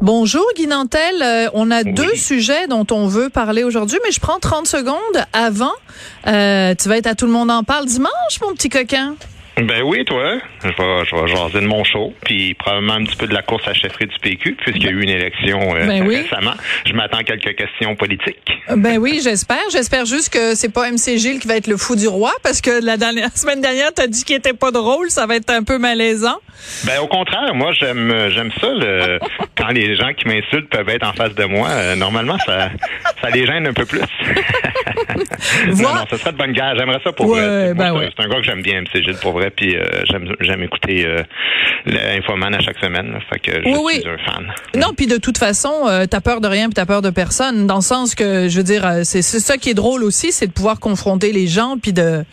Bonjour Guy Nantel, Euh, on a deux sujets dont on veut parler aujourd'hui, mais je prends 30 secondes avant. Euh, tu vas être à Tout le monde en parle dimanche, mon petit coquin. Ben oui, toi. Je vais, je vais jaser de mon show, puis probablement un petit peu de la course à chefferie du PQ, puisqu'il y a eu une élection euh, Ben oui. récemment. Je m'attends à quelques questions politiques. Euh, Ben oui, j'espère. J'espère juste que c'est pas MC Gilles qui va être le fou du roi, parce que la, dernière, la semaine dernière, t'as dit qu'il était pas drôle, ça va être un peu malaisant. Ben au contraire, moi j'aime j'aime ça le, quand les gens qui m'insultent peuvent être en face de moi. Euh, normalement, ça ça les gêne un peu plus. non, non, ce serait de bonne guerre. J'aimerais ça pour Ouais, ben c'est- ouais. C'est un gars que j'aime bien, MC Gilles, pour vrai, puis euh, j'aime j'aime écouter euh, l'Infoman à chaque semaine. là. fait que je Oui, suis oui. un fan. Non, puis de toute façon, euh, t'as peur de rien, puis t'as peur de personne, dans le sens que, je veux dire, euh, c'est c'est ça qui est drôle aussi, c'est de pouvoir confronter les gens, puis de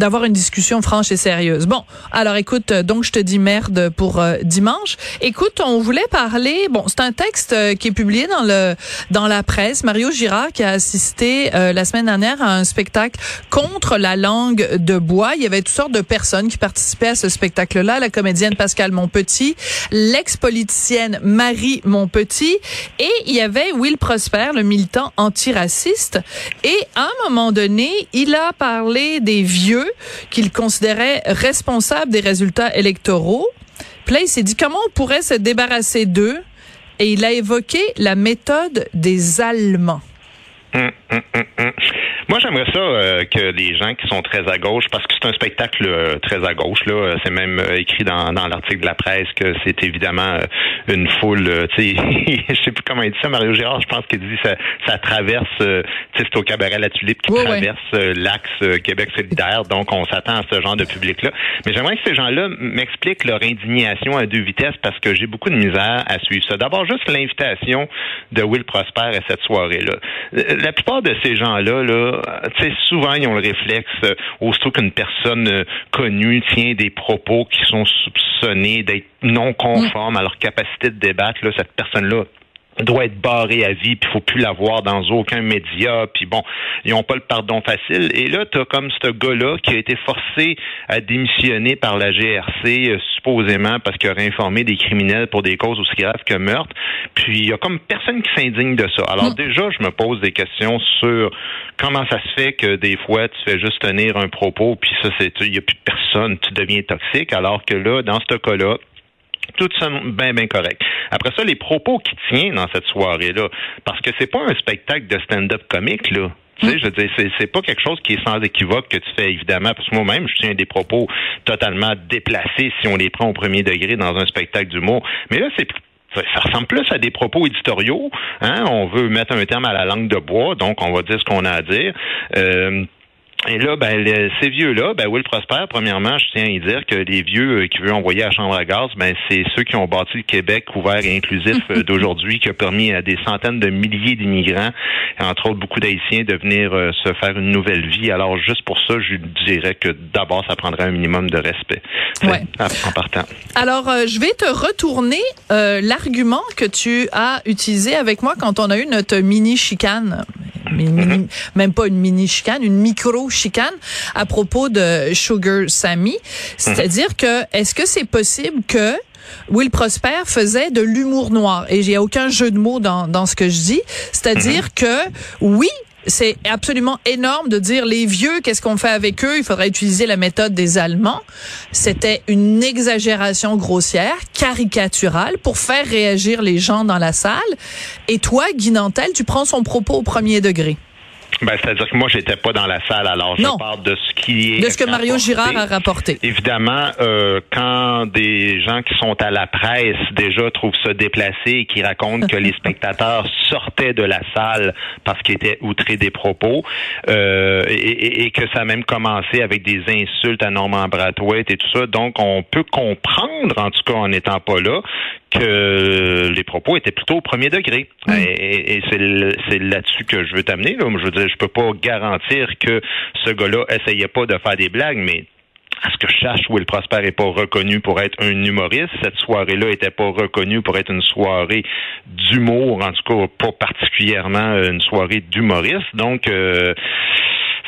d'avoir une discussion franche et sérieuse. Bon, alors écoute, euh, donc je te dis merde pour euh, dimanche. Écoute, on voulait parler, bon, c'est un texte euh, qui est publié dans le dans la presse. Mario Girard qui a assisté euh, la semaine dernière à un spectacle contre la langue de bois. Il y avait toutes sortes de personnes qui participaient à ce spectacle-là, la comédienne Pascal Monpetit, l'ex-politicienne Marie Monpetit et il y avait Will Prosper, le militant antiraciste. Et à un moment donné, il a parlé des vieux qu'il considérait responsables des résultats électoraux. Puis s'est dit comment on pourrait se débarrasser d'eux? Et il a évoqué la méthode des Allemands. Hum, hum, hum. Moi, j'aimerais ça euh, que les gens qui sont très à gauche, parce que c'est un spectacle euh, très à gauche, là, euh, c'est même euh, écrit dans, dans l'article de la presse que c'est évidemment euh, une foule, euh, tu sais, je sais plus comment il dit ça, Mario Girard, je pense qu'il dit ça, ça traverse, euh, tu sais, c'est au cabaret La Tulipe qui Oui, traverse l'axe Québec solidaire, donc on s'attend à ce genre de public-là. Mais j'aimerais que ces gens-là m'expliquent leur indignation à deux vitesses parce que j'ai beaucoup de misère à suivre ça. D'abord, juste l'invitation de Will Prosper à cette soirée-là. La plupart de ces gens-là, là, tu sais, souvent, ils ont le réflexe, euh, aussitôt qu'une personne euh, connue tient des propos qui sont soupçonnés d'être non conformes à leur capacité de débattre, là, cette personne-là doit être barré à vie, puis il faut plus la voir dans aucun média, puis bon, ils ont pas le pardon facile. Et là, tu as comme ce gars-là qui a été forcé à démissionner par la GRC, euh, supposément parce qu'il aurait informé des criminels pour des causes aussi graves que meurtre. Puis il y a comme personne qui s'indigne de ça. Alors déjà, je me pose des questions sur comment ça se fait que des fois, tu fais juste tenir un propos, puis ça, c'est, il y a plus de personne, tu deviens toxique, alors que là, dans ce cas-là, tout ça bien bien correct. Après ça, les propos qui tient dans cette soirée-là, parce que c'est pas un spectacle de stand-up comique là. Tu sais, je veux dire, c'est, c'est pas quelque chose qui est sans équivoque que tu fais évidemment, parce que moi-même, je tiens des propos totalement déplacés si on les prend au premier degré dans un spectacle d'humour. Mais là, c'est ça, ça ressemble plus à des propos éditoriaux. Hein? On veut mettre un terme à la langue de bois, donc on va dire ce qu'on a à dire. Euh, et là, ben, ces vieux-là, ben, Will Prosper, premièrement, je tiens à y dire que les vieux euh, qui veulent envoyer à la chambre à gaz, ben, c'est ceux qui ont bâti le Québec ouvert et inclusif euh, d'aujourd'hui, qui a permis à des centaines de milliers d'immigrants, entre autres beaucoup d'Haïtiens, de venir euh, se faire une nouvelle vie. Alors, juste pour ça, je dirais que d'abord, ça prendrait un minimum de respect. Ouais. en- partant. Alors, je vais te retourner l'argument que tu as utilisé avec moi quand on a eu notre mini Mini- mini- même pas une mini chicane, une micro chicane à propos de Sugar Sammy. C'est-à-dire que est-ce que c'est possible que Will Prosper faisait de l'humour noir? Et j'ai aucun jeu de mots dans, dans ce que je dis. C'est-à-dire que oui, c'est absolument énorme de dire les vieux, qu'est-ce qu'on fait avec eux? Il faudrait utiliser la méthode des Allemands. C'était une exagération grossière, caricaturale, pour faire réagir les gens dans la salle. Et toi, Guy Nantel, tu prends son propos au premier degré. Ben, c'est-à-dire que moi, j'étais pas dans la salle, alors je Non. parle de ce qui est. De ce que Mario rapporté. Girard a rapporté. Évidemment, euh, quand des gens qui sont à la presse déjà trouvent ça déplacé et qui racontent que les spectateurs sortaient de la salle parce qu'ils étaient outrés des propos, euh, et que ça a même commencé avec des insultes à Norman Brathwaite et tout ça, donc on peut comprendre, en tout cas en n'étant pas là, que les propos étaient plutôt au premier degré. Et, c'est là-dessus que je veux t'amener. Je veux dire, je peux pas garantir que ce gars-là essayait pas de faire des blagues, mais à ce que je cherche, Will Prosper n'est pas reconnu pour être un humoriste. Cette soirée-là n'était pas reconnue pour être une soirée d'humour, en tout cas pas particulièrement une soirée d'humoriste. Donc, euh,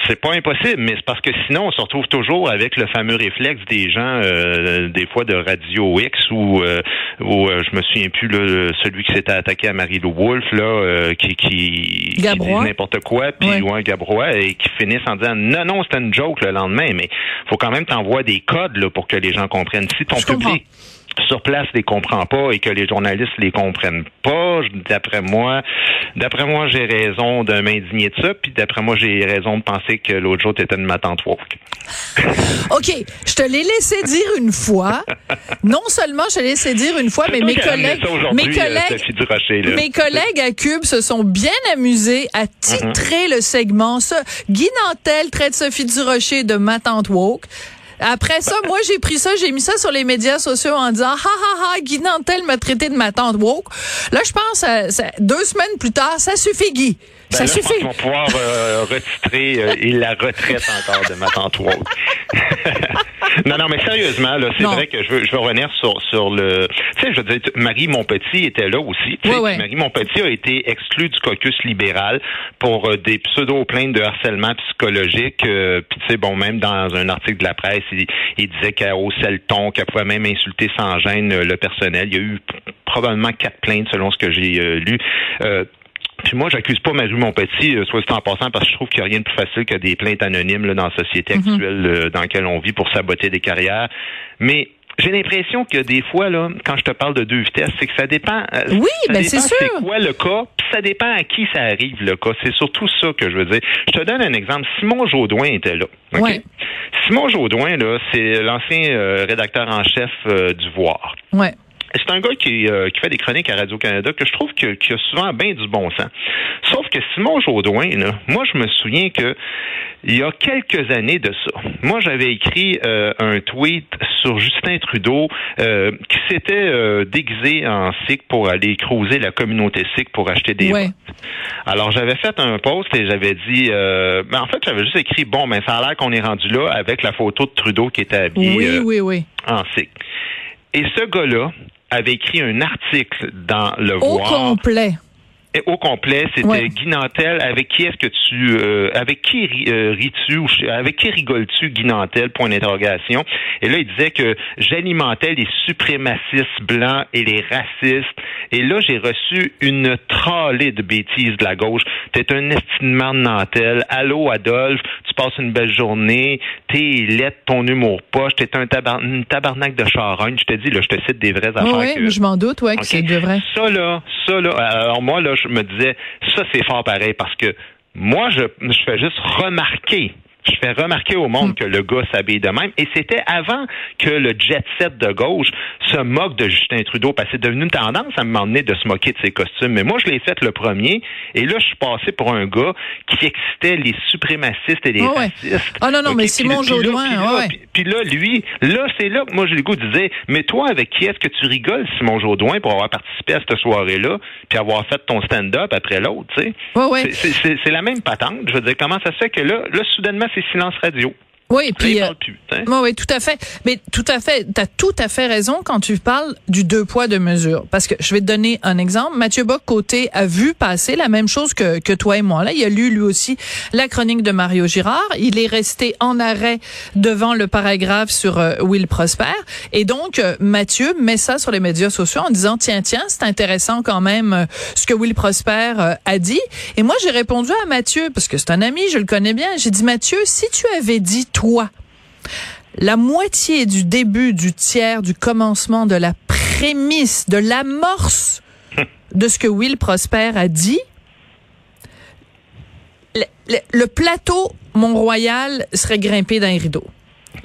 c'est pas impossible, mais c'est parce que sinon, on se retrouve toujours avec le fameux réflexe des gens, euh, des fois de Radio X, ou euh, où, euh, je me souviens plus là, celui qui s'était attaqué à Marie-Lou Wolfe, là, euh, qui, qui, qui dit n'importe quoi, puis ouais. Gabrois, et qui finissent en disant non, non, c'était une joke le lendemain, mais faut quand même t'envoyer des codes là, pour que les gens comprennent. Si ton public sur place les comprend pas et que les journalistes les comprennent pas, d'après moi, d'après moi, j'ai raison de m'indigner de ça, puis d'après moi, j'ai raison de penser que l'autre jour, t'étais une ma tante woke. OK, je te l'ai laissé dire une fois. Non seulement je te l'ai laissé dire une fois, mais mes collègues, mes euh, mes collègues à Cube se sont bien amusés à titrer le segment ça. Guy Nantel traite Sophie Durocher de ma tante woke. Après ça, moi, j'ai pris ça, j'ai mis ça sur les médias sociaux en disant, ha, ha, ha, Guy Nantel m'a traité de ma tante woke. Là, je pense, euh, deux semaines plus tard, ça suffit, Guy. Ben ça suffit. Je pense pouvoir euh, retitrer euh, et la retraite encore de ma tante woke. non, non, mais sérieusement, là, c'est vrai que je veux, je veux revenir sur, sur le. Tu sais, je veux dire, Marie Montpetit était là aussi. Marie Montpetit a été exclue du caucus libéral pour euh, des pseudo-plaintes de harcèlement psychologique. Euh, Puis, tu sais, bon, même dans un article de la presse, il, il disait qu'elle haussait le ton, qu'elle pouvait même insulter sans gêne euh, le personnel. Il y a eu probablement quatre plaintes selon ce que j'ai lu. Puis moi, j'accuse pas Marie Montpetit, euh, soit c'est en passant, parce que je trouve qu'il n'y a rien de plus facile que des plaintes anonymes là, dans la société mhm. actuelle euh, dans laquelle on vit pour saboter des carrières. Mais j'ai l'impression que des fois, là, quand je te parle de deux vitesses, c'est que ça dépend. Euh, oui, ben c'est sûr. C'est quoi le cas, puis ça dépend à qui ça arrive le cas. C'est surtout ça que je veux dire. Je te donne un exemple. Simon Jaudoin était là. Simon Jaudoin, là, c'est l'ancien rédacteur en chef du Voir. Ouais. C'est un gars qui, euh, qui fait des chroniques à Radio-Canada que je trouve que, qui a souvent bien du bon sens. Sauf que Simon Jaudoin, là, moi, je me souviens que il y a quelques années de ça, moi, j'avais écrit euh, un tweet sur Justin Trudeau euh, qui s'était déguisé en SIC pour aller creuser la communauté SIC pour acheter des ouais. Alors, j'avais fait un post et j'avais dit, ben, en fait, j'avais juste écrit, bon, ben, ça a l'air qu'on est rendu là avec la photo de Trudeau qui était habillé oui, oui, oui. en SIC. Et ce gars-là, avait écrit un article dans Le Au complet. Et au complet, c'était Guy Nantel. Avec qui est-ce que tu, euh, avec qui euh, ris-tu ou avec qui rigoles-tu, Guy Nantel? Point d'interrogation. Et là, il disait que j'alimentais les suprémacistes blancs et les racistes. Et là, j'ai reçu une trollée de bêtises de la gauche. T'es un estimement de Nantel. Allô, Adolphe. Tu passes une belle journée. T'es lettre, ton humour poche. T'es un une tabarnak de charogne. Je te dis, là, je te cite des vraies affaires. Oui, je m'en doute, ouais, que c'est de vrai. Ça, là, ça, là, alors moi, là, je me disais, ça, c'est fort pareil parce que moi, je, je fais juste remarquer je fais remarquer au monde hmm. que le gars s'habille de même. Et c'était avant que le jet set de gauche se moque de Justin Trudeau, parce que c'est devenu une tendance à me donné de se moquer de ses costumes. Mais moi, je l'ai fait le premier. Et là, je suis passé pour un gars qui excitait les suprémacistes et les racistes. Ah non, non, mais Simon Jaudoin, puis, là, lui, là, c'est là que moi, j'ai le goût de dire, mais toi, avec qui est-ce que tu rigoles, Simon Jaudoin, pour avoir participé à cette soirée-là, puis avoir fait ton stand-up après l'autre, tu sais? C'est la même patente. Je veux dire, comment ça se fait que là, là, soudainement, c'est silence radio. Oui, puis euh, oui, tout à fait. Mais tout à fait, tu as tout à fait raison quand tu parles du deux poids deux mesures. Parce que je vais te donner un exemple. Mathieu Bock côté a vu passer la même chose que que toi et moi là, il a lu lui aussi la chronique de Mario Girard, il est resté en arrêt devant le paragraphe sur euh, Will Prosper. Et donc euh, Mathieu met ça sur les médias sociaux en disant tiens tiens, c'est intéressant quand même ce que Will Prosper a dit. Et moi j'ai répondu à Mathieu parce que c'est un ami, je le connais bien, j'ai dit Mathieu, si tu avais dit la moitié du début, du tiers, du commencement, de la prémisse, de l'amorce de ce que Will Prosper a dit, le, plateau Mont-Royal serait grimpé d'un rideau.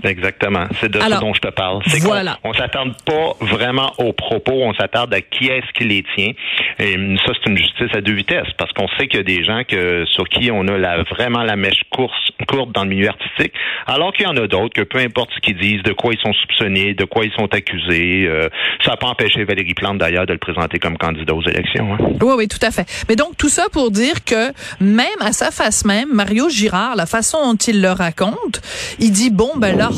Exactement. C'est de Alors, ce dont je te parle. C'est voilà. qu'on on s'attarde pas vraiment aux propos, on s'attarde à qui est-ce qui les tient. Et ça, c'est une justice à deux vitesses, parce qu'on sait qu'il y a des gens que sur qui on a la, vraiment la mèche course, courte dans le milieu artistique, alors qu'il y en a d'autres que peu importe ce qu'ils disent, de quoi ils sont soupçonnés, de quoi ils sont accusés, euh, ça n'a pas empêché Valérie Plante d'ailleurs de le présenter comme candidat aux élections. hein. Oui, oui, tout à fait. Mais donc, tout ça pour dire que même à sa face même, Mario Girard, la façon dont il le raconte, il dit, bon, ben là,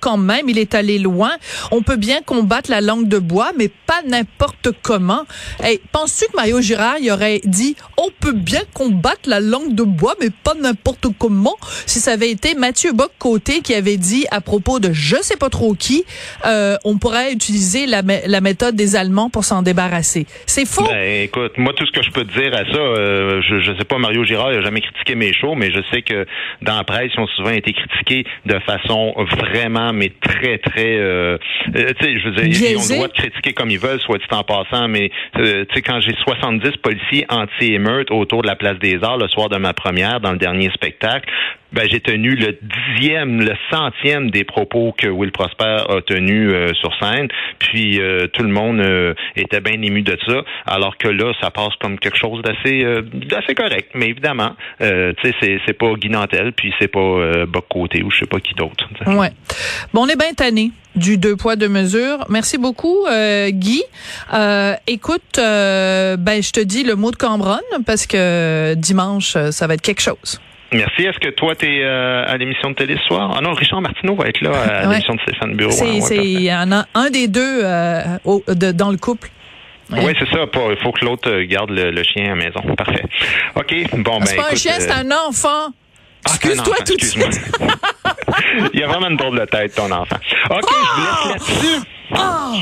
quand même, il est allé loin. On peut bien combattre la langue de bois, mais pas n'importe comment. Hey, penses-tu que Mario Girard, aurait dit, on peut bien combattre la langue de bois, mais pas n'importe comment, si ça avait été Mathieu Bock-Côté qui avait dit à propos de je sais pas trop qui, euh, on pourrait utiliser la, mé- la méthode des Allemands pour s'en débarrasser. C'est faux? Ben, écoute, moi, tout ce que je peux dire à ça, euh, je, sais pas, Mario jamais critiqué mes shows, mais je sais que ils ont souvent été critiqués de façon vraiment, mais très, très, euh, euh, tu sais, je veux dire, ils ont le droit de critiquer comme ils veulent, soit dit en passant, mais, euh, tu sais, quand j'ai 70 policiers anti-émeute autour de la place des Arts le soir de ma première, dans le dernier spectacle, ben, j'ai tenu le dixième, le centième des propos que Will Prosper a tenus euh, sur scène. Puis euh, tout le monde euh, était bien ému de ça, alors que là, ça passe comme quelque chose d'assez euh, d'assez correct. Mais évidemment, euh, tu sais, c'est, c'est pas Guy Nantel, puis c'est pas euh, Boc Côté ou je sais pas qui d'autre. tu sais. Ouais. Bon, on est bien tanné du deux poids deux mesures. Merci beaucoup, euh, Guy. Euh, écoute, euh, ben je te dis le mot de Cambronne parce que dimanche euh, ça va être quelque chose. Merci. Est-ce que toi, tu es à l'émission de télé ce soir? Ah non, Richard Martineau va être là à Ouais. l'émission de Stéphane Bureau. c'est ouais, y un des deux euh, au- de- dans le couple. Ouais. Oui, c'est ça. Il faut que l'autre euh, garde le, le chien à la maison. Parfait. OK. Bon, ben, c'est pas un chien, euh, c'est un enfant. Ah, Excuse-toi tout de suite. Il a vraiment une drôle de tête, ton enfant. OK, je vous laisse là-dessus. Ah!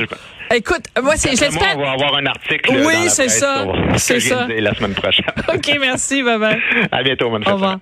Écoute, moi c'est j'espère. on va avoir un article Oui, c'est ça. C'est ça. la semaine prochaine. OK, merci, bye bye. à bientôt, bonne Au revoir.